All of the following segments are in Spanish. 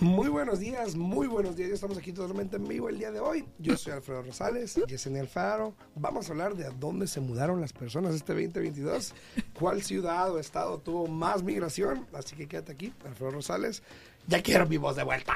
Muy buenos días, muy buenos días. Estamos aquí totalmente en vivo el día de hoy. Yo soy Alfredo Rosales, Yesenia Alfaro. Vamos a hablar de a dónde se mudaron las personas este 2022, cuál ciudad o estado tuvo más migración. Así que quédate aquí, Alfredo Rosales. Ya quiero mi voz de vuelta.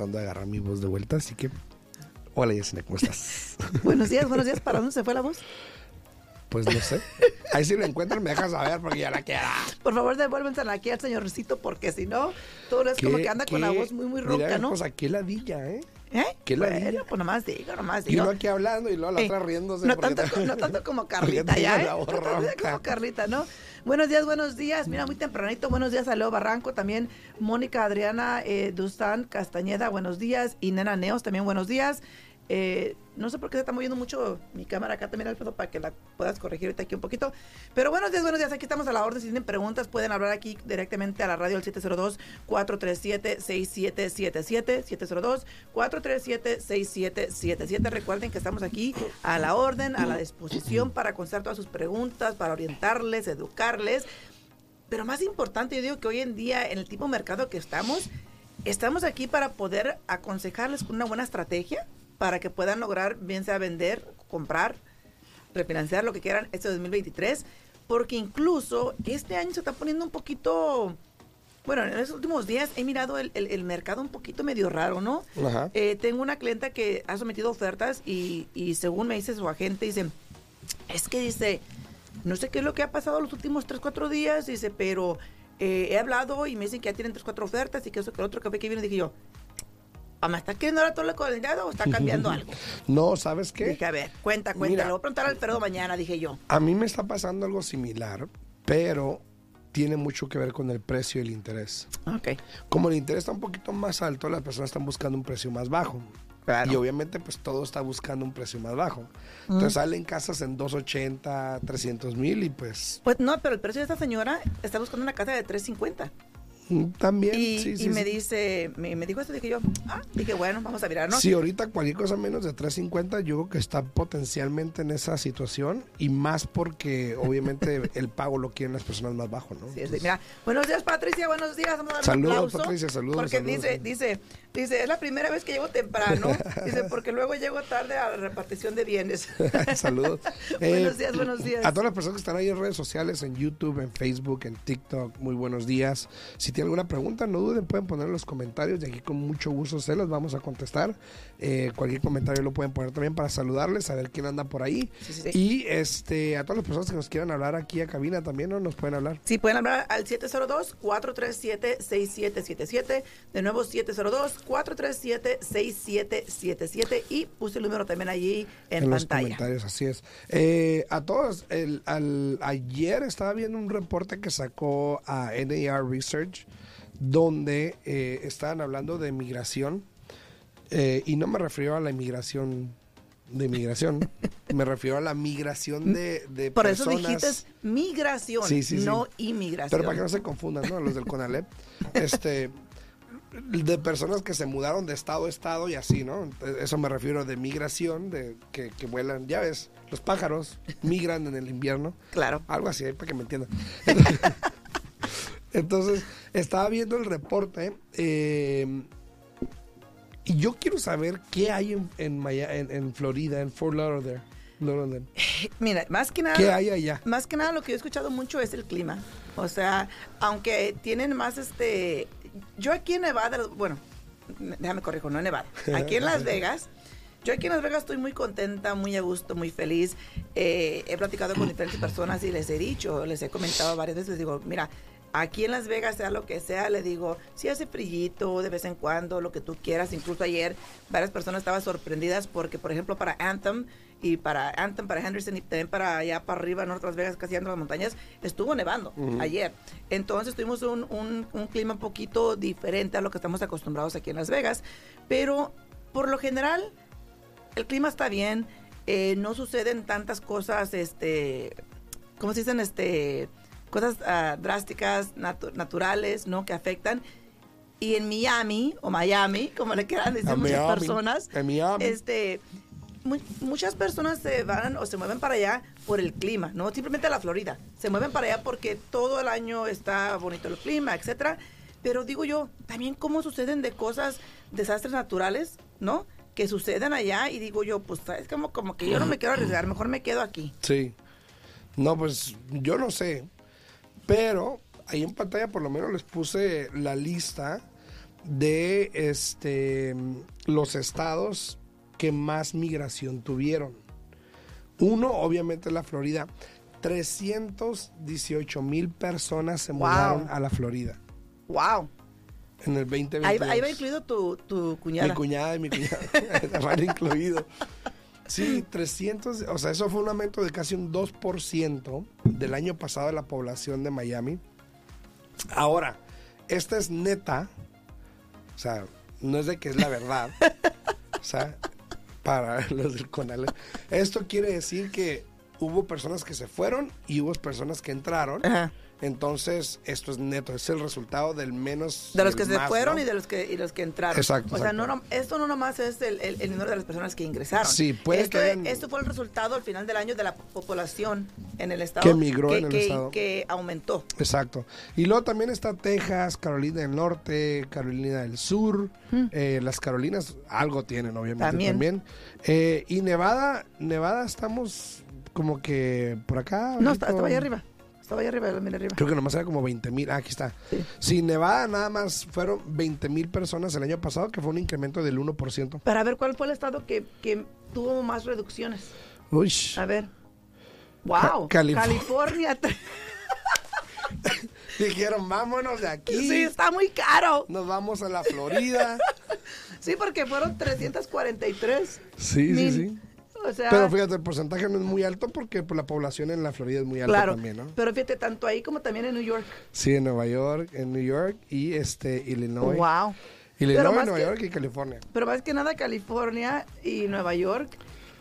Tratando de agarrar mi voz de vuelta, así que... Hola Yesenia, ¿cómo estás? Buenos días, buenos días. ¿Para dónde se fue la voz? Pues no sé. Ahí si lo encuentran me dejas saber porque ya la queda. Por favor, devuélvensela aquí al señorcito porque si no, todo es como que anda con la voz muy, muy ronca, ¿no? Pues aquí ladilla, ¿eh? ¿Eh? qué bueno, ladilla. pues nomás digo, nomás Y digo. uno aquí hablando y luego la Eh, otra riéndose. no, tanto, te- no tanto como Carlita, ya, ¿eh? la No tanto como Carlita, ¿no? Buenos días, buenos días. Mira, muy tempranito. Buenos días a Leo Barranco, también Mónica Adriana eh, Dustán Castañeda, buenos días. Y Nena Neos, también buenos días. Eh, no sé por qué se está moviendo mucho mi cámara acá también, Alfredo, para que la puedas corregir ahorita aquí un poquito. Pero buenos días, buenos días. Aquí estamos a la orden. Si tienen preguntas, pueden hablar aquí directamente a la radio al 702-437-6777. 702-437-6777. Recuerden que estamos aquí a la orden, a la disposición para contestar todas sus preguntas, para orientarles, educarles. Pero más importante, yo digo que hoy en día, en el tipo de mercado que estamos, estamos aquí para poder aconsejarles con una buena estrategia para que puedan lograr, bien sea vender, comprar, refinanciar lo que quieran este 2023, porque incluso este año se está poniendo un poquito, bueno, en los últimos días he mirado el, el- el mercado un poquito medio raro, ¿no? Ajá. Eh, tengo una clienta que ha sometido ofertas y, y según me dice su agente, dice, es que dice, no sé qué es lo que ha pasado los últimos 3, 4 días, dice, pero eh, he hablado y me dicen que ya tienen 3, 4 ofertas y que eso, que el otro café que viene, dije yo, ¿o me está queriendo dar todo el colindado o está cambiando algo? No, ¿sabes qué? Dije, a ver, cuenta, cuenta, Mira. le voy a preguntar al Alfredo mañana, dije yo. A mí me está pasando algo similar, pero tiene mucho que ver con el precio y el interés. Ok. Como el interés está un poquito más alto, las personas están buscando un precio más bajo. Claro. Y obviamente pues todo está buscando un precio más bajo. Entonces salen casas en 280, 300 mil y pues Pues no, pero el precio de esta señora está buscando una casa de 350. También. Y, sí, y sí, me sí. dice, me, me dijo esto, dije yo, ah, dije, bueno, vamos a mirar, ¿no? Si ahorita cualquier cosa menos de 350, yo creo que está potencialmente en esa situación y más porque obviamente el pago lo quieren las personas más bajo, ¿no? Sí, mira, buenos días Patricia, buenos días. Vamos a dar un Saludos, Patricia, saludos, Porque saludos, dice, sí. dice, dice, es la primera vez que llego temprano. dice, porque luego llego tarde a la repartición de bienes. Saludos. Eh, Buenos días, buenos días. A todas las personas que están ahí en redes sociales, en YouTube, en Facebook, en TikTok, muy buenos días. Si tienen alguna pregunta, no duden, pueden poner en los comentarios y aquí con mucho gusto se los vamos a contestar. Eh, cualquier comentario lo pueden poner también para saludarles, saber quién anda por ahí. Sí, sí, sí. Y este a todas las personas que nos quieran hablar aquí a cabina también, ¿no? Nos pueden hablar. Sí, pueden hablar al 702-437-6777. De nuevo, 702-437-6777. Y puse el número también allí en, en los pantalla. comentarios, así es. Eh, a todos, el, al- ayer estaba viendo un reporte que sacó a NAR Research donde eh, estaban hablando de migración eh, y no me refiero a la inmigración de migración, me refiero a la migración de, de Por eso personas. dijiste migración, Sí, sí, sí. no inmigración. Pero para que no se confundan, ¿no? Los del CONALEP. Este, de personas que se mudaron de estado a estado y así, ¿no? Eso me refiero de migración, de que, que vuelan, ya ves, los pájaros migran en el invierno. Claro. Algo así, para que me entiendan. Entonces, estaba viendo el reporte eh, y yo quiero saber qué hay en, en, Maya- en- en Florida, en Fort Lauderdale. Lauderdale. Mira, más que nada. ¿Qué hay allá? Más que nada lo que yo he escuchado mucho es el clima. O sea, aunque tienen más este... Yo aquí en Nevada, bueno, déjame corrijo, no en Nevada. Aquí en Las Vegas, yo aquí en Las Vegas estoy muy contenta, muy a gusto, muy feliz. Eh, he platicado con diferentes personas y les he dicho, les he comentado varias veces, les digo, mira, aquí en Las Vegas, sea lo que sea, le digo, si hace frillito de vez en cuando, lo que tú quieras. Incluso ayer varias personas estaban sorprendidas porque, por ejemplo, para Anthem y para Anthem, para Henderson y también para allá para arriba, en Las Vegas, casi ando las montañas, estuvo nevando ayer. Entonces tuvimos un, un- un clima un poquito diferente a lo que estamos acostumbrados aquí en Las Vegas. Pero por lo general, el clima está bien, eh, no suceden tantas cosas, este, ¿cómo se dicen? Este, cosas ah, drásticas, natu- naturales, ¿no? Que afectan. Y en Miami, o Miami, como le quieran decir A muchas Miami, personas, Miami. este, mu- muchas personas se van o se mueven para allá por el clima, no simplemente a la Florida. Se mueven para allá porque todo el año está bonito el clima, etcétera. Pero digo yo, también cómo suceden de cosas, desastres naturales, ¿no? Que suceden allá y digo yo, pues es como, como que yo no me quiero arriesgar, mejor me quedo aquí. Sí. No, pues yo no sé. Pero ahí en pantalla por lo menos les puse la lista de este los estados que más migración tuvieron. Uno, obviamente, la Florida. 318 mil personas se Wow. mudaron a la Florida ¡Wow! en el 2022. Ahí, ahí va incluido tu, tu cuñada. Mi cuñada y mi cuñada van incluido. Sí, 300, o sea, eso fue un aumento de casi un 2% del año pasado de la población de Miami. Ahora, esta es neta, o sea, no es de que es la verdad, o sea, para los del Conalep. Esto quiere decir que hubo personas que se fueron y hubo personas que entraron. Ajá. Entonces, esto es neto, es el resultado del menos. De los que se más, fueron ¿no? y de los que y los que entraron. Exacto, O sea, exacto. no, esto no nomás es el, el- el número de las personas que ingresaron. Sí, puede esto, que hayan- esto fue el resultado al final del año de la población en el estado Que migró que, en el que- estado. que aumentó. Exacto. Y luego también está Texas, Carolina del Norte, Carolina del Sur. eh, las Carolinas algo tienen, obviamente, También. también. Eh, y Nevada, Nevada estamos como que por acá. No, está- estaba allá arriba. Estaba allá arriba, arriba. Creo que nomás era como 20 mil. Ah, aquí está. Sí. Sí. Nevada nada más fueron 20 mil personas el año pasado, que fue un incremento del 1%. Para ver cuál fue el estado que, que tuvo más reducciones. Uy. A ver. ¡Wow! Ca- Calif- California. Dijeron, vámonos de aquí. sí, está muy caro. Nos vamos a la Florida. Sí, porque fueron 343. sí, sí, mil. sí. O sea, Pero fíjate, el porcentaje no es muy alto porque pues, la población en la Florida es muy alta claro. también, ¿no? Pero fíjate, tanto ahí como también en New York. Sí, en Nueva York, en New York y este Illinois. ¡Wow! Illinois, Pero más Nueva que- York y California. Pero más que nada California y Nueva York,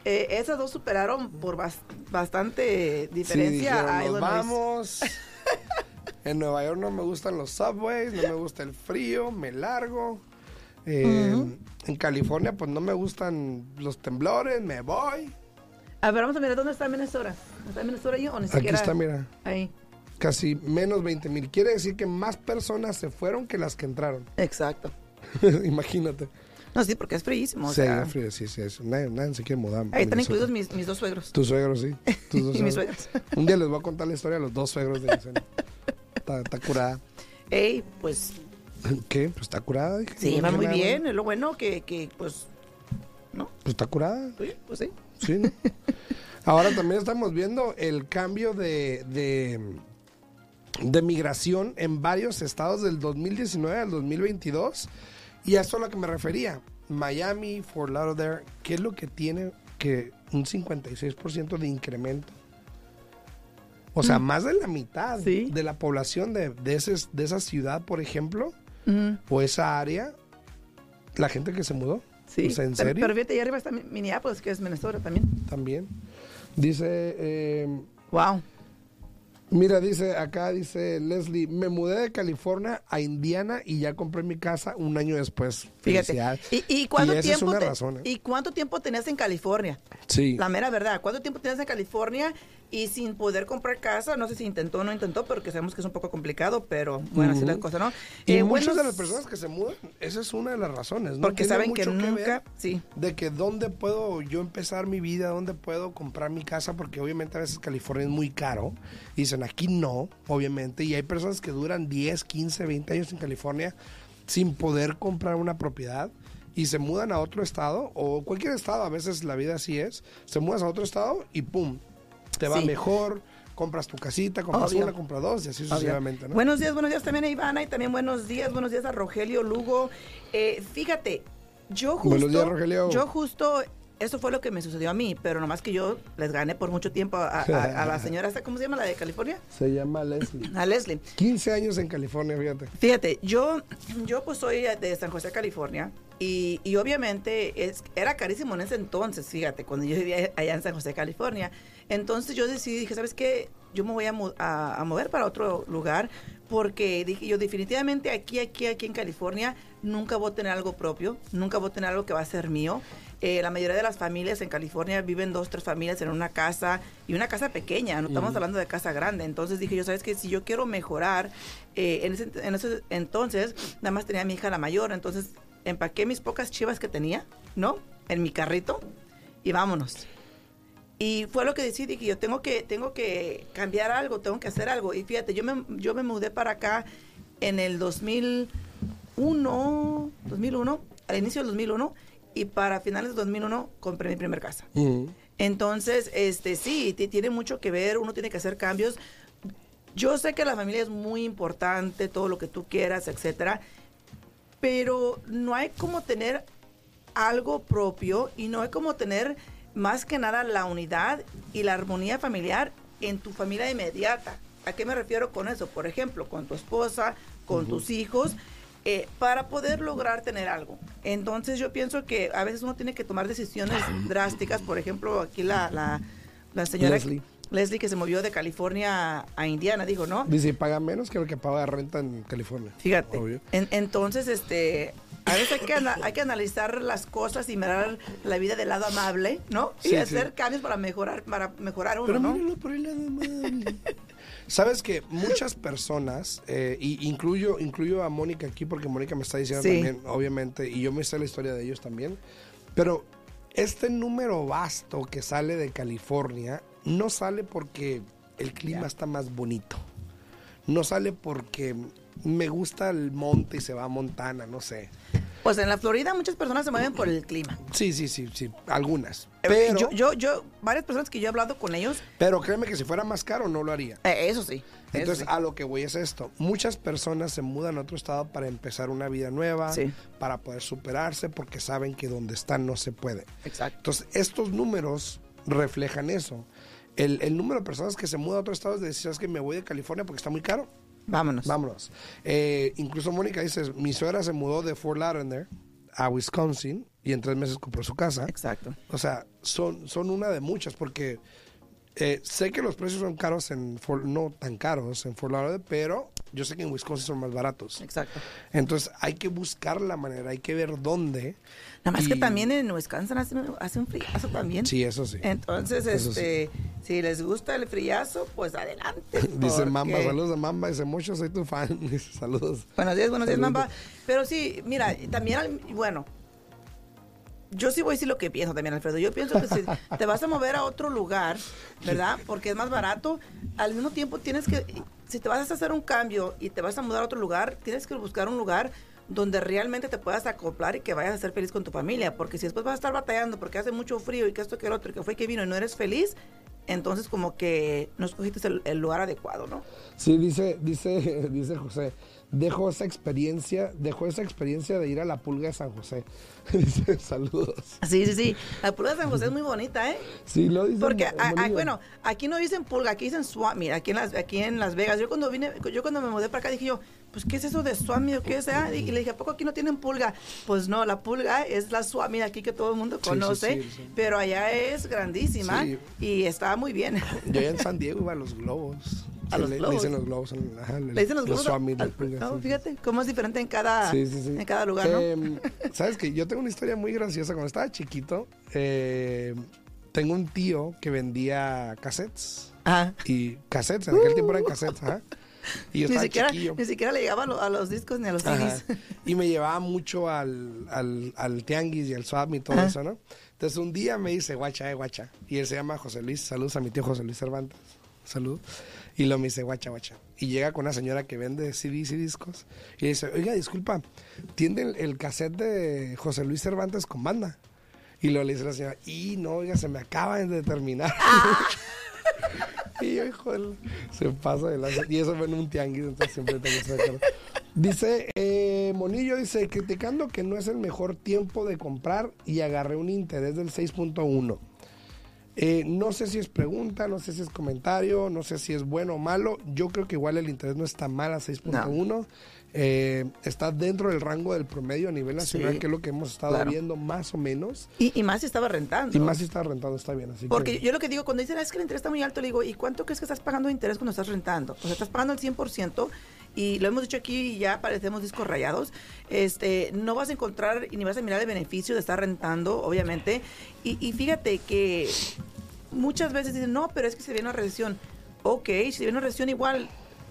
eh, esas dos superaron por bas- bastante Sí, diferencia dijeron, a Illinois. vamos. en Nueva York no me gustan los subways, no me gusta el frío, me largo. Eh, En California pues no me gustan los temblores, me voy. A ver, vamos a mirar dónde está Minnesota. ¿Está Minnesota ahí o ni Aquí siquiera? está, mira, Ahí. casi menos 20 mil. Quiere decir que más personas se fueron que las que entraron. Exacto. Imagínate. No, sí, porque es fríísimo. o Sí, sea, frío, sí, sí, sí. Nadie, nadie se quiere mudar. ahí están incluidos mis, mis dos suegros. Tus suegros, sí. Tus dos Y mis suegros. suegros. Un día les voy a contar la historia de los dos suegros de Yesenia. Está, está curada. Ey, pues ¿Qué? Pues está curada. dije. llevan dije muy nada, bien. Es lo bueno que, que pues, ¿no? Pues está curada. Oye, pues sí. Sí, ¿no? Ahora también estamos viendo el cambio de, de, de migración en varios estados del 2019 al 2022. Y a esto es a lo que me refería. Miami, Fort Lauderdale, ¿qué es lo que tiene que un 56% de incremento? O sea, más de la mitad Mm. Sí. de la población de, de, ese- de esa ciudad, por ejemplo, Ujú, o esa área, la gente que se mudó. Sí. O sea, ¿en Pero- serio? Pero fíjate, ahí arriba está Mi- Minneapolis, que es Minnesota también. También. Dice, eh, Wow. mira, dice, acá dice Leslie, me mudé de California a Indiana y ya compré mi casa un año después. Fíjate. ¿Y, y cuánto tiempo es una te- razón, ¿eh? ¿Y cuánto tiempo tenías en California? Sí. La mera verdad, ¿cuánto tiempo tenías en California y sin poder comprar casa? No sé si intentó o no intentó, porque sabemos que es un poco complicado, pero bueno, así es la cosa, ¿no? Y Eh, muchas de las personas que se mudan, esa es una de las razones, ¿no? Porque Tiene saben que nunca, sí, de que dónde puedo yo empezar mi vida, dónde puedo comprar mi casa, porque obviamente a veces California es muy caro. Y dicen, aquí no, obviamente. Y hay personas que duran 10, 15, 20 años en California sin poder comprar una propiedad y se mudan a otro estado o cualquier estado, a veces la vida así es. Se mudas a otro estado y pum, te va Sí. mejor, compras tu casita, compras Obvio. una, compras dos y así Obvio. sucesivamente, ¿no? Buenos días, buenos días también a Ivana y también buenos días, buenos días a Rogelio Lugo. Eh, fíjate, yo justo, Buenos días, Rogelio. yo justo eso fue lo que me sucedió a mí, pero nomás que yo les gané por mucho tiempo a, a- a la señora, ¿cómo se llama la de California? Se llama Leslie. A Leslie. 15 años en California, fíjate. Fíjate, yo, yo pues soy de San José, California, y, y obviamente es, era carísimo en ese entonces, fíjate, cuando yo vivía allá en San José, California. Entonces yo decidí, dije, ¿sabes qué? Yo me voy a, a mover para otro lugar porque dije yo definitivamente aquí, aquí, aquí en California nunca voy a tener algo propio, nunca voy a tener algo que va a ser mío. Eh, la mayoría de las familias en California viven dos, tres familias en una casa y una casa pequeña, no estamos hablando de casa grande. Entonces dije yo, ¿sabes qué? Si yo quiero mejorar, eh, en, ese, en ese entonces nada más tenía a mi hija la mayor, entonces empaqué mis pocas chivas que tenía, ¿no? En mi carrito y vámonos. Y fue lo que decidí, que yo tengo que, tengo que cambiar algo, tengo que hacer algo. Y fíjate, yo me, yo me mudé para acá en el 2001, 2001, al inicio del 2001, y para finales del 2001 compré mi primer casa. Entonces, este sí, ti- tiene mucho que ver, uno tiene que hacer cambios. Yo sé que la familia es muy importante, todo lo que tú quieras, etcétera, pero no hay como tener algo propio y no hay como tener más que nada la unidad y la armonía familiar en tu familia inmediata. ¿A qué me refiero con eso? Por ejemplo, con tu esposa, con tus hijos, eh, para poder lograr tener algo. Entonces yo pienso que a veces uno tiene que tomar decisiones drásticas. Por ejemplo, aquí la, la, la señora Leslie. Leslie que se movió de California a Indiana, dijo, ¿no? Dice, paga menos que lo que paga renta en California. Fíjate. Obvio. En- entonces, este, a veces hay que, hay que analizar las cosas y mirar la vida del lado amable, ¿no? Sí, y hacer sí. cambios para mejorar, para mejorar uno, Pero ¿no? por el lado amable. Sabes que muchas personas, eh, y incluyo, incluyo a Mónica aquí porque Mónica me está diciendo Sí. también, obviamente, y yo me sé la historia de ellos también, pero este número vasto que sale de California no sale porque el clima está más bonito. No sale porque me gusta el monte y se va a Montana, no sé. Pues en la Florida muchas personas se mueven por el clima. Sí, sí, sí, sí, algunas. Eh, Pero, yo, yo, yo, varias personas que yo he hablado con ellos, pero créeme que si fuera más caro no lo haría. eh, eso sí. eso Entonces, sí. a lo que voy es esto. Muchas personas se mudan a otro estado para empezar una vida nueva, Sí. para poder superarse, porque saben que donde están no se puede. Exacto. Entonces, estos números reflejan eso. El, el número de personas que se mudan a otro estado es de decir, ¿sabes que me voy de California porque está muy caro? Vámonos. Vámonos. Eh, incluso Mónica dice, mi suegra se mudó de Fort Lauderdale a Wisconsin y en tres meses compró su casa. Exacto. O sea, son, son una de muchas porque eh, sé que los precios son caros en Fort- no tan caros en Fort Lauderdale, pero yo sé que en Wisconsin son más baratos. Exacto. Entonces hay que buscar la manera, hay que ver dónde. Nada más que también en Wisconsin hace, un- hace un friazo también. Sí, eso sí. Entonces, Eso este, si les gusta el friazo, pues adelante. Dice porque- Mamba, saludos a Mamba, dice mucho, soy tu fan. Dice saludos. Buenos días, buenos días, Saludos. Mamba. Pero sí, mira, también, bueno, yo sí voy a decir lo que pienso también, Alfredo. Yo pienso que si te vas a mover a otro lugar, ¿verdad? Porque es más barato, al mismo tiempo tienes que, si te vas a hacer un cambio y te vas a mudar a otro lugar, tienes que buscar un lugar donde realmente te puedas acoplar y que vayas a ser feliz con tu familia. Porque si después vas a estar batallando porque hace mucho frío y que esto, que el otro, y que fue que vino y no eres feliz, entonces como que no escogiste el, lugar adecuado, ¿no? Sí, dice, dice, dice José, dejó esa experiencia, dejó esa experiencia de ir a la pulga de San José. dice, saludos. Sí, sí, sí. La pulga de San José es muy bonita, ¿eh? Sí, lo dice. Porque, Mo- a- a- Molina. bueno, aquí no dicen pulga, aquí dicen swap meet, aquí en Las, aquí en Las Vegas. Yo cuando vine, yo cuando me mudé para acá dije yo, pues, ¿qué es eso de swap meet o qué sea? Y le dije, ¿a poco aquí no tienen pulga? Pues no, la pulga es la swap meet aquí que todo el mundo sí, conoce, sí, sí. pero allá es grandísima y está muy bien. Yo allá en San Diego iba a los globos. ¿A Sí, los le, globos? le dicen los globos. ajá, Le dicen los globos. Swami, al- no, sí, fíjate cómo es diferente en cada, Sí, en cada lugar, ¿no? Eh, Sabes que yo tengo una historia muy graciosa. Cuando estaba chiquito, eh, tengo un tío que vendía cassettes. Ajá. Y cassettes, en aquel tiempo eran cassettes, ajá. Y yo Ni siquiera, chiquillo. ni siquiera le llegaba a, lo- a los discos ni a los. CDs. Y me llevaba mucho al, al, al tianguis y al swap y todo Ajá. eso, ¿no? Entonces un día me dice, guacha, eh, guacha. Y él se llama José Luis. Saludos a mi tío José Luis Cervantes. Salud. Y lo me dice, guacha, guacha. Y llega con una señora que vende CDs y discos. Y dice, oiga, disculpa, ¿tiene el, el cassette de José Luis Cervantes con banda? Y luego le dice la señora, y no, oiga, se me acaba de terminar. Y yo, hijo se pasa de la... Y eso fue en un tianguis, entonces siempre tengo esa cara. Dice, eh, Monillo dice, criticando que no es el mejor tiempo de comprar y agarré un interés del 6.1. Eh, no sé si es pregunta, no sé si es comentario, no sé si es bueno o malo. Yo creo que igual el interés no está mal a 6.1. Eh, está dentro del rango del promedio a nivel nacional, Sí, que es lo que hemos estado claro. viendo más o menos. Y, y más si estaba rentando. Y más si está rentando, está bien. Así Porque que, yo lo que digo, cuando dicen, "Ah, es que el interés está muy alto, le digo, ¿y cuánto crees que estás pagando de interés cuando estás rentando? O sea, estás pagando el 100%, y lo hemos dicho aquí y ya parecemos discos rayados, este, no vas a encontrar y ni vas a mirar el beneficio de estar rentando, obviamente. Y, y fíjate que muchas veces dicen, no, pero es que se viene una recesión. Ok, si viene una recesión igual,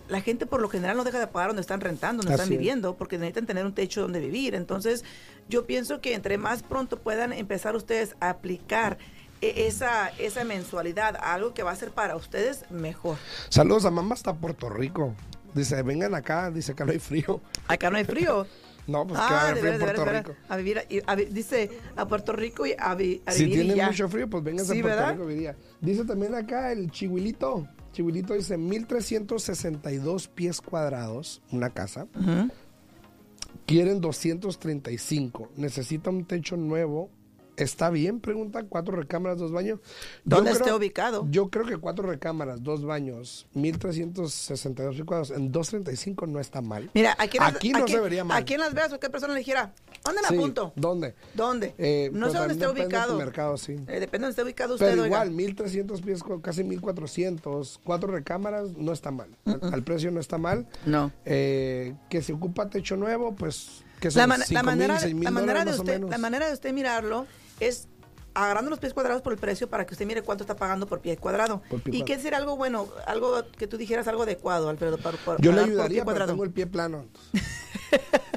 la gente por lo general no deja de pagar donde están rentando, donde Así están es. viviendo, porque necesitan tener un techo donde vivir. Entonces, yo pienso que entre más pronto puedan empezar ustedes a aplicar e- esa, esa mensualidad a algo que va a ser para ustedes mejor. Saludos a mamá hasta Puerto Rico. Dice, vengan acá, dice que no hay frío. Acá no hay frío. No, pues que va a ah, haber frío en Puerto Rico. A vivir, a dice a Puerto Rico y a, vi- a Si vivir y tienen ya. mucho frío, pues vénganse Sí, a Puerto ¿verdad? Rico, diría. Dice también acá el chihuilito. Chihuilito dice 1362 pies cuadrados, una casa. Ujú. Quieren 235. Necesita un techo nuevo. ¿Está bien? Pregunta. Cuatro recámaras, dos baños. ¿Dónde esté ubicado? Yo creo que cuatro recámaras, dos baños, 1362 pies cuadrados en 235 no está mal. Mira, aquí, Las- Aquí no se vería mal. Aquí en Las Vegas, ¿qué persona le dijera? ¿Dónde me Sí, apunto? ¿Dónde? ¿Dónde? Eh, no pues sé dónde también está ubicado. mercado, sí. Eh, depende de dónde esté ubicado usted, Pero oiga. igual, 1300 pies, casi 1400, cuatro recámaras, no está mal. Al, al precio no está mal. No. Eh, que se ocupa techo nuevo, pues que La, man- la 5 manera, mil, 6 mil la, manera de usted, la manera de usted mirarlo es agarrando los pies cuadrados por el precio para que usted mire cuánto está pagando por pie cuadrado. Por pie y qué sería algo bueno, algo que tú dijeras algo adecuado, Alfredo, para, para- Yo le pagar por ayudaría, pie pero cuadrado. tengo el pie plano.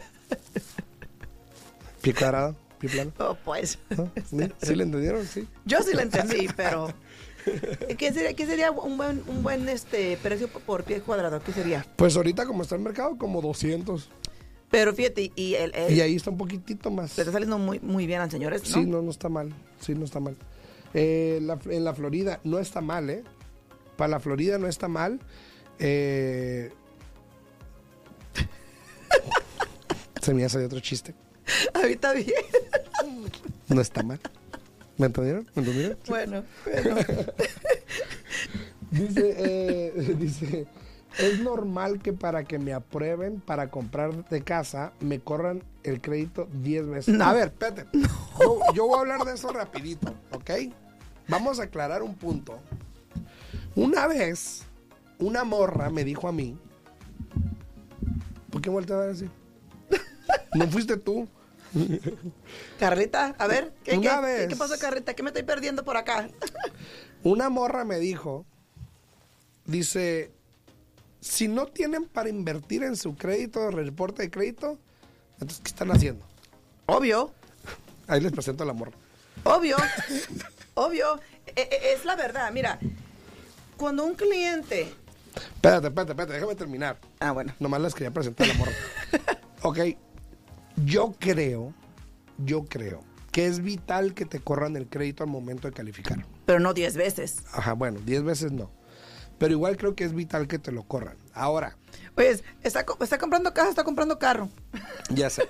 pie cuadrado, pie plano. Oh, pues. ¿no? ¿Sí? ¿Sí le entendieron? Sí. Yo sí lo entendí, pero ¿qué sería, qué sería un buen, un buen este precio por- por pie cuadrado? ¿Qué sería? Pues ahorita como está el mercado, como 200. Pero fíjate, y el, el- Y ahí está un poquitito más. le está saliendo muy, muy bien al señor, ¿no? Sí, no, no está mal. Sí, no está mal. Eh, la- en la Florida no está mal, ¿eh? Para la Florida no está mal. Eh, se me hace otro chiste. Ahorita bien. No está mal. ¿Me entendieron? ¿Me entendieron? Bueno, bueno. Dice, eh, dice, es normal que para que me aprueben para comprar de casa me corran el crédito 10 veces. No. A ver, espérate. Yo, yo voy a hablar de eso rapidito, ¿ok? Vamos a aclarar un punto. Una vez, una morra me dijo a mí, ¿por qué volteas a así? ¿No fuiste tú? Carlita, a ver, ¿qué, Una qué- vez. qué pasó, Carlita? ¿Qué me estoy perdiendo por acá? Una morra me dijo, dice, si no tienen para invertir en su crédito, reporte de crédito, entonces, ¿qué están haciendo? Obvio, Ahí les presento a la morra. obvio, obvio. E- e- es la verdad, mira, cuando un cliente... Espérate, espérate, espérate, déjame terminar. Ah, bueno. Nomás les quería presentar a la morra. ok, yo creo, yo creo que es vital que te corran el crédito al momento de calificar. Pero no 10 veces. Ajá, bueno, 10 veces no. Pero igual creo que es vital que te lo corran. Ahora, Pues, está, está comprando casa, está comprando carro. Ya sé.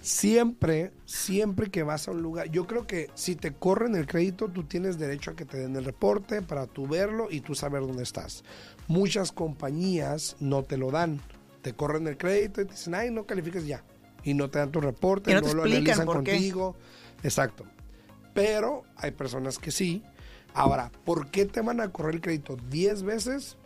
Siempre, siempre que vas a un lugar, yo creo que si te corren el crédito, tú tienes derecho a que te den el reporte para tú verlo y tú saber dónde estás. Muchas compañías no te lo dan. Te corren el crédito y te dicen, ay, no califiques ya. Y no te dan tu reporte, Y no no, te lo analizan contigo. Exacto. Pero hay personas que sí. Ahora, ¿por qué te van a correr el crédito 10 veces?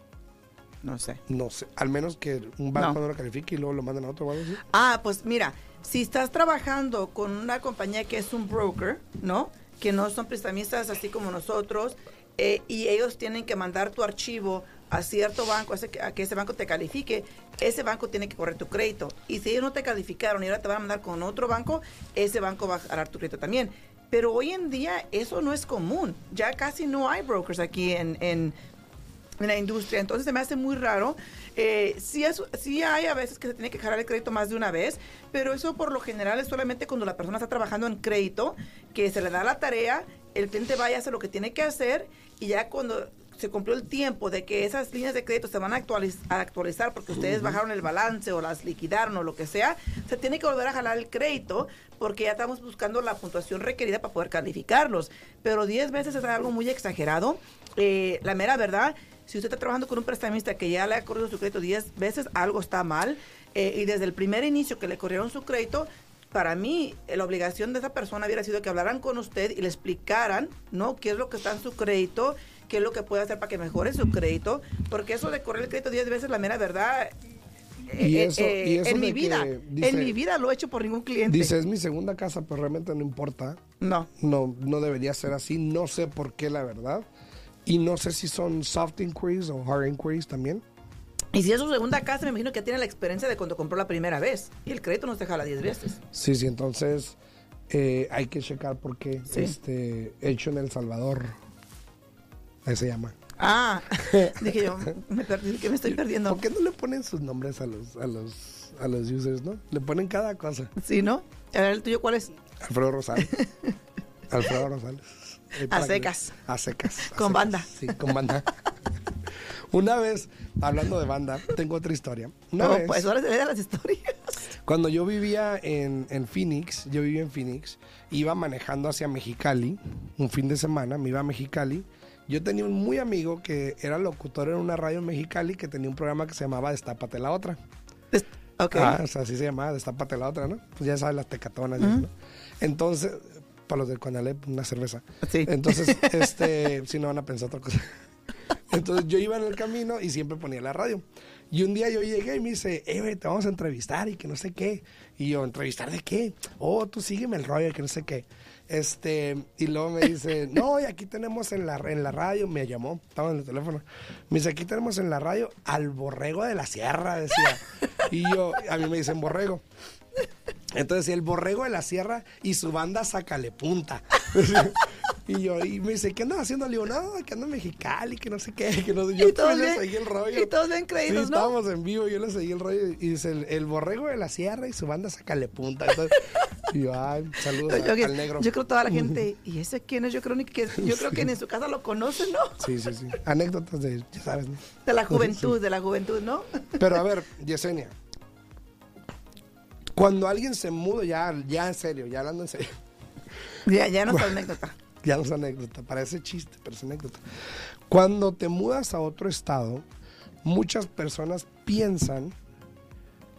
No sé. No sé. Al menos que un banco No. no, lo califique y luego lo mandan a otro o algo así. Ah, pues mira, si estás trabajando con una compañía que es un broker, ¿no? Que no son prestamistas así como nosotros, eh, y ellos tienen que mandar tu archivo a cierto banco, a, que ese banco te califique, ese banco tiene que correr tu crédito. Y si ellos no te calificaron y ahora te van a mandar con otro banco, ese banco va a dar tu crédito también. Pero hoy en día eso no es común. Ya casi no hay brokers aquí en, en, la industria. Entonces se me hace muy raro. Eh, sí, es- sí hay a veces que se tiene que jalar el crédito más de una vez, pero eso por lo general es solamente cuando la persona está trabajando en crédito, que se le da la tarea, el cliente vaya a hacer lo que tiene que hacer y ya cuando se cumplió el tiempo de que esas líneas de crédito se van a, actualiz- a actualizar porque ustedes bajaron el balance o las liquidaron o lo que sea, se tiene que volver a jalar el crédito porque ya estamos buscando la puntuación requerida para poder calificarlos. Pero 10 veces es algo muy exagerado. Eh, la mera verdad, si usted está trabajando con un prestamista que ya le ha corrido su crédito 10 veces, algo está mal. Eh, y desde el primer inicio que le corrieron su crédito, para mí, eh, la obligación de esa persona hubiera sido que hablaran con usted y le explicaran, ¿no? ¿Qué es lo que está en su crédito? ¿Qué es lo que puede hacer para que mejore su crédito? Porque eso de correr el crédito 10 veces, la mera verdad, Y eh, eso- eh, y eso en mi vida, dice- en mi vida lo he hecho por ningún cliente. Dice, es mi segunda casa, pero realmente no importa. no. No, no debería ser así. No sé por qué, la verdad. Y no sé si son soft inquiries o hard inquiries también. Y si es su segunda casa, me imagino que tiene la experiencia de cuando compró la primera vez. Y el crédito no se jala 10 veces. Sí, sí, entonces eh, hay que checar porque Sí. este, hecho en El Salvador, ahí se llama. Ah, dije yo, me perdí, que me estoy perdiendo. ¿Por qué no le ponen sus nombres a los, a los, a los users, no? Le ponen cada cosa. ¿Sí, no? A ver, ¿el tuyo cuál es? Alfredo Rosales. Alfredo Rosales. Eh, A que- secas. A secas. a Con secas. banda. Sí, con banda. Una vez, hablando de banda, tengo otra historia. Una No, vez, pues ahora se lee las historias. cuando yo vivía en, en Phoenix, yo vivía en Phoenix, iba manejando hacia Mexicali, un fin de semana, me iba a Mexicali. Yo tenía un muy amigo que era locutor en una radio en Mexicali que tenía un programa que se llamaba Destápate la Otra. Es- Ok. Ah, o sea, así se llamaba, Destápate la Otra, ¿no? Pues ya sabes, las tecatonas. Entonces, para los del Conalep, una cerveza. Sí. Entonces, este, si no van a pensar otra cosa. Entonces yo iba en el camino y siempre ponía la radio. Y un día yo llegué y me dice, eh, güey, te vamos a entrevistar y que no sé qué. Y yo, ¿entrevistar de qué? Oh, tú sígueme el rollo, que no sé qué. Este, y luego me dice, no, y aquí tenemos en la, en la radio, me llamó, estaba en el teléfono. Me dice, aquí tenemos en la radio al borrego de la sierra, decía. Y yo, a mí me dicen borrego. Entonces, el borrego de la sierra y su banda Sácale Punta. y yo, y me dice, ¿qué andas haciendo? Le digo, no, que ando en Mexicali, que no sé qué, que no sé. Yo también le seguí el rollo. y todos bien creídos, sí, ¿no? estábamos en vivo, yo le seguí el rollo. Y dice, el, el borrego de la sierra y su banda Sácale Punta. Entonces, y yo, ay, saludos Yo, a- que- al negro. yo creo toda la gente, ¿y ese quién es? Yo creo, ni que, yo creo que ni en su casa lo conocen, ¿no? Sí, sí, sí. Anécdotas de, ya sabes, ¿no? De la juventud, de la juventud, ¿no? Pero a ver, Yesenia. Cuando alguien se muda, ya, ya en serio, ya hablando en serio. Ya, ya no es anécdota. Ya no es anécdota, parece chiste, pero es anécdota. Cuando te mudas a otro estado, muchas personas piensan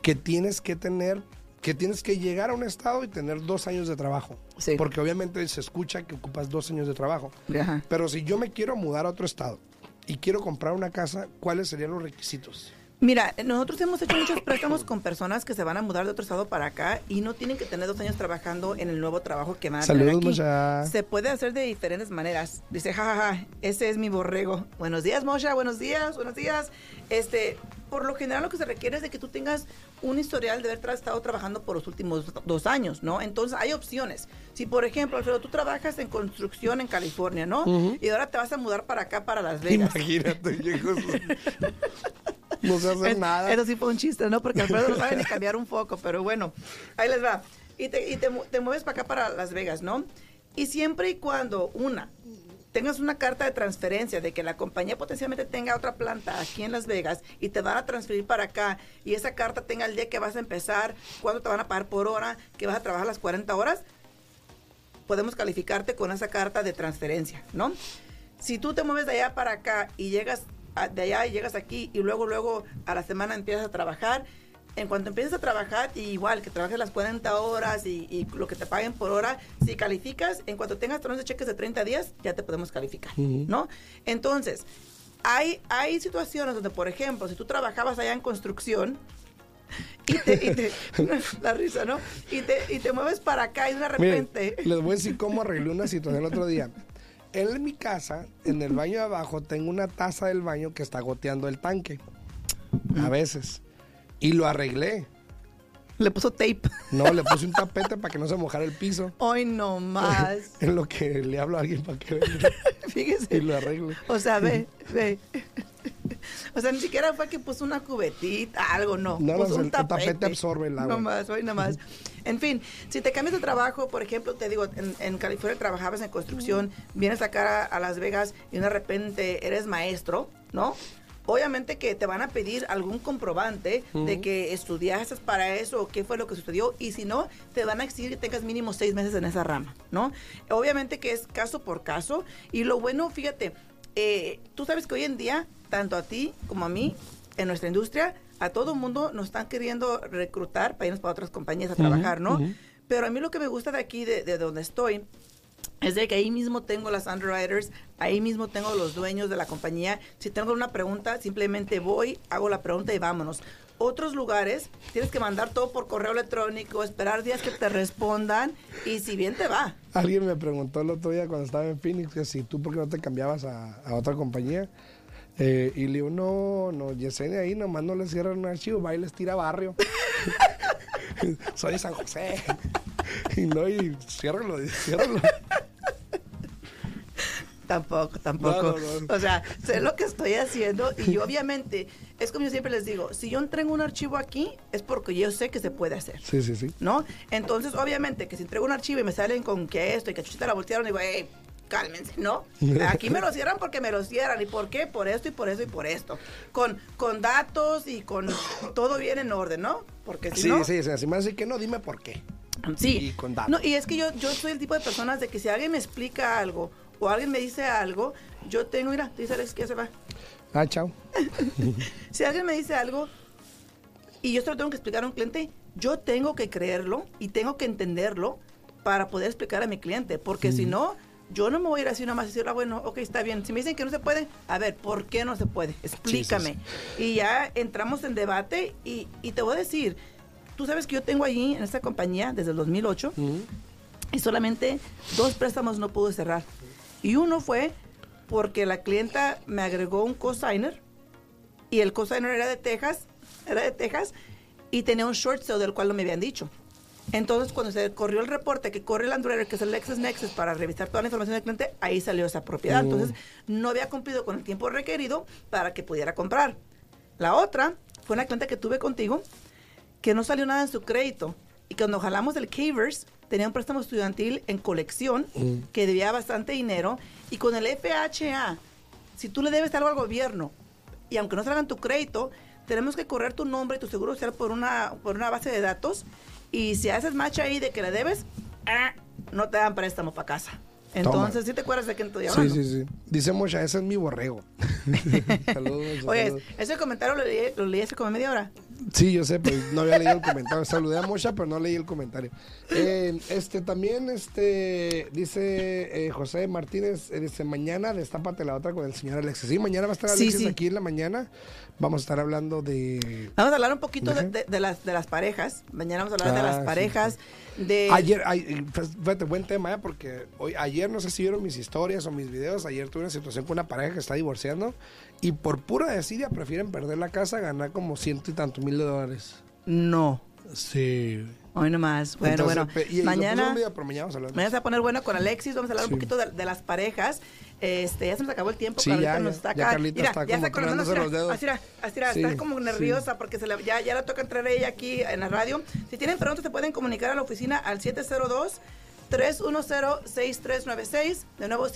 que tienes que tener, que tienes que llegar a un estado y tener dos años de trabajo. Sí. Porque obviamente se escucha que ocupas dos años de trabajo. Ajá. Pero si yo me quiero mudar a otro estado y quiero comprar una casa, ¿cuáles serían los requisitos? Mira, nosotros hemos hecho muchos préstamos con personas que se van a mudar de otro estado para acá y no tienen que tener dos años trabajando en el nuevo trabajo que van a tener Saludos, aquí. Mosha. Se puede hacer de diferentes maneras. Dice, jajaja, ese es mi borrego. Buenos días, Mosha, buenos días, buenos días. Este, por lo general lo que se requiere es de que tú tengas un historial de haber tra- estado trabajando por los últimos dos años, ¿no? Entonces hay opciones. Si, por ejemplo, Alfredo, tú trabajas en construcción en California, ¿no? Y ahora te vas a mudar para acá, para Las Vegas. Imagínate, viejos. No se hace Es- nada. Eso sí fue un chiste, ¿no? Porque Alfredo no sabe ni cambiar un foco, pero bueno, ahí les va. Y te, y te, te mueves para acá, para Las Vegas, ¿no? Y siempre y cuando, una, tengas una carta de transferencia de que la compañía potencialmente tenga otra planta aquí en Las Vegas y te van a transferir para acá y esa carta tenga el día que vas a empezar, cuánto te van a pagar por hora, que vas a trabajar las 40 horas, podemos calificarte con esa carta de transferencia, ¿no? Si tú te mueves de allá para acá y llegas de allá y llegas aquí y luego luego a la semana empiezas a trabajar, en cuanto empieces a trabajar, igual que trabajes las 40 horas y, y lo que te paguen por hora, si calificas, en cuanto tengas de cheques de 30 días, ya te podemos calificar. ¿no? Entonces, hay, hay situaciones donde, por ejemplo, si tú trabajabas allá en construcción, y te, y te- la risa, ¿no? Y te, y te mueves para acá y de Miren, repente... les voy a decir cómo arreglé una situación el otro día. En mi casa, en el baño de abajo, tengo una taza del baño que está goteando el tanque. A veces. Y lo arreglé. Le puso tape. No, le puse un tapete para que no se mojara el piso. Hoy no más. En lo que le hablo a alguien para que venga y Fíjese. lo arregle. O sea, ve, ve. O sea, ni siquiera fue que puso una cubetita, algo, no. No, no, puso el- un el tapete tapete. absorbe el agua. No más, hoy nada más. En fin, si te cambias de trabajo, por ejemplo, te digo, en, en California trabajabas en construcción, vienes acá a, a Las Vegas y de repente eres maestro, ¿no? Obviamente que te van a pedir algún comprobante de que estudiaste para eso o qué fue lo que sucedió y si no, te van a exigir que tengas mínimo seis meses en esa rama, ¿no? Obviamente que es caso por caso y lo bueno, fíjate, eh, tú sabes que hoy en día, tanto a ti como a mí, en nuestra industria, a todo el mundo nos están queriendo reclutar para irnos para otras compañías a trabajar, ¿no? Pero a mí lo que me gusta de aquí, de, de donde estoy, es de que ahí mismo tengo las underwriters, ahí mismo tengo los dueños de la compañía. Si tengo una pregunta, simplemente voy, hago la pregunta y vámonos. Otros lugares tienes que mandar todo por correo electrónico, esperar días que te respondan y si bien te va. Alguien me preguntó el otro día cuando estaba en Phoenix que si tú por qué no te cambiabas a, a otra compañía. Eh, y le digo, no, no, Yesenia ahí nomás no le cierran un archivo, va y les tira barrio. Soy de San José. y no, y ciérralo, ciérralo. Tampoco, tampoco. No, no, no. O sea, sé lo que estoy haciendo y obviamente, es como yo siempre les digo, si yo entrego un archivo aquí, es porque yo sé que se puede hacer. Sí, sí, sí. ¿no? Entonces, obviamente, que si entrego un archivo y me salen con que esto y que chuchita la voltearon, digo, hey, cálmense, ¿no? Aquí me lo cierran porque me lo cierran. ¿Y por qué? Por esto y por eso y por esto. Con, con datos y con todo bien en orden, ¿no? Porque si Sí, no... sí, sí, así me hace que no, dime por qué. Sí. Y con datos. No, y es que yo, yo soy el tipo de personas de que si alguien me explica algo o alguien me dice algo, yo tengo, mira, dice Alex que ya se va. Ah, chao. Si alguien me dice algo y yo se lo tengo que explicar a un cliente, yo tengo que creerlo y tengo que entenderlo para poder explicar a mi cliente, porque si no, yo no me voy a ir así nomás y decir, ah, bueno, ok, está bien. Si me dicen que no se puede, a ver, ¿por qué no se puede? Explícame. Y ya entramos en debate y, y te voy a decir, tú sabes que yo tengo allí en esta compañía desde el 2008 y solamente dos préstamos no pude cerrar. Y uno fue porque la clienta me agregó un cosigner y el cosigner era de Texas, era de Texas y tenía un short sale del cual no me habían dicho. Entonces, cuando se corrió el reporte que corre el underwriter, que es el LexisNexis, para revisar toda la información del cliente, ahí salió esa propiedad. Entonces, no había cumplido con el tiempo requerido para que pudiera comprar. La otra fue una cliente que tuve contigo que no salió nada en su crédito. Y cuando jalamos el Cavers, tenía un préstamo estudiantil en colección que debía bastante dinero. Y con el FHA, si tú le debes algo al gobierno, y aunque no salga en tu crédito, tenemos que correr tu nombre y tu seguro social por una, por una base de datos. Y si haces match ahí de que le debes, ah, no te dan préstamo para casa. Entonces, ¿sí te acuerdas de quién estoy Sí, hablando? sí, sí. Dice Mocha, ese es mi borrego. saludos, Mocha, Oye, saludos. ese comentario lo leí, lo leí hace como media hora. Sí, yo sé, pero no había leído el comentario. Saludé a Mocha, pero no leí el comentario. Eh, este también, este, dice eh, José Martínez, eh, dice, mañana destápate la otra con el señor Alexis. Sí, mañana va a estar Alexis sí. aquí en la mañana. Vamos a estar hablando de... Vamos a hablar un poquito de, de- de las, de las parejas. Mañana vamos a hablar de Ah, las sí, parejas. De, Ayer, ay, pues, fíjate, buen tema, ¿eh? porque hoy, ayer no sé si vieron mis historias o mis videos, ayer tuve una situación con una pareja que está divorciando y por pura desidia prefieren perder la casa a ganar como ciento y tantos mil de dólares. No. Sí. Hoy nomás. Bueno, Entonces, bueno. y- mañana, mañana vamos a mañana se va a poner bueno con Alexis. Vamos a hablar Sí. un poquito de, de las parejas. Este, ya se nos acabó el tiempo. Sí, Carlita ya, nos ya, está ya acá. Carlita Mira, está ya como está con los dedos. así, mira, así, mira, Sí, está como nerviosa porque se le- ya, ya le toca entrar ella aquí en la radio. Si tienen preguntas, se pueden comunicar a la oficina al 702 310-6396. De nuevo,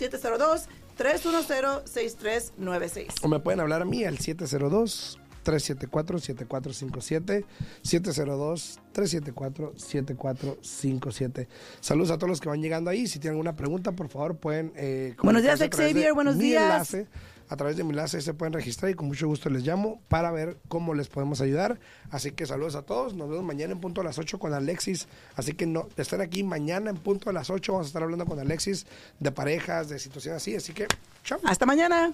702-310-6396. O me pueden hablar a mí al 702 374-7457 702-374-7457 Saludos a todos los que van llegando ahí. Si tienen alguna pregunta, por favor, pueden... eh, Buenos días, Xavier, buenos días. enlace. A través de mi enlace se pueden registrar y con mucho gusto les llamo para ver cómo les podemos ayudar. Así que saludos a todos. Nos vemos mañana en punto a las 8 con Alexis. Así que no, estén aquí mañana en punto a las 8. Vamos a estar hablando con Alexis de parejas, de situaciones así. Así que, chao. Hasta mañana.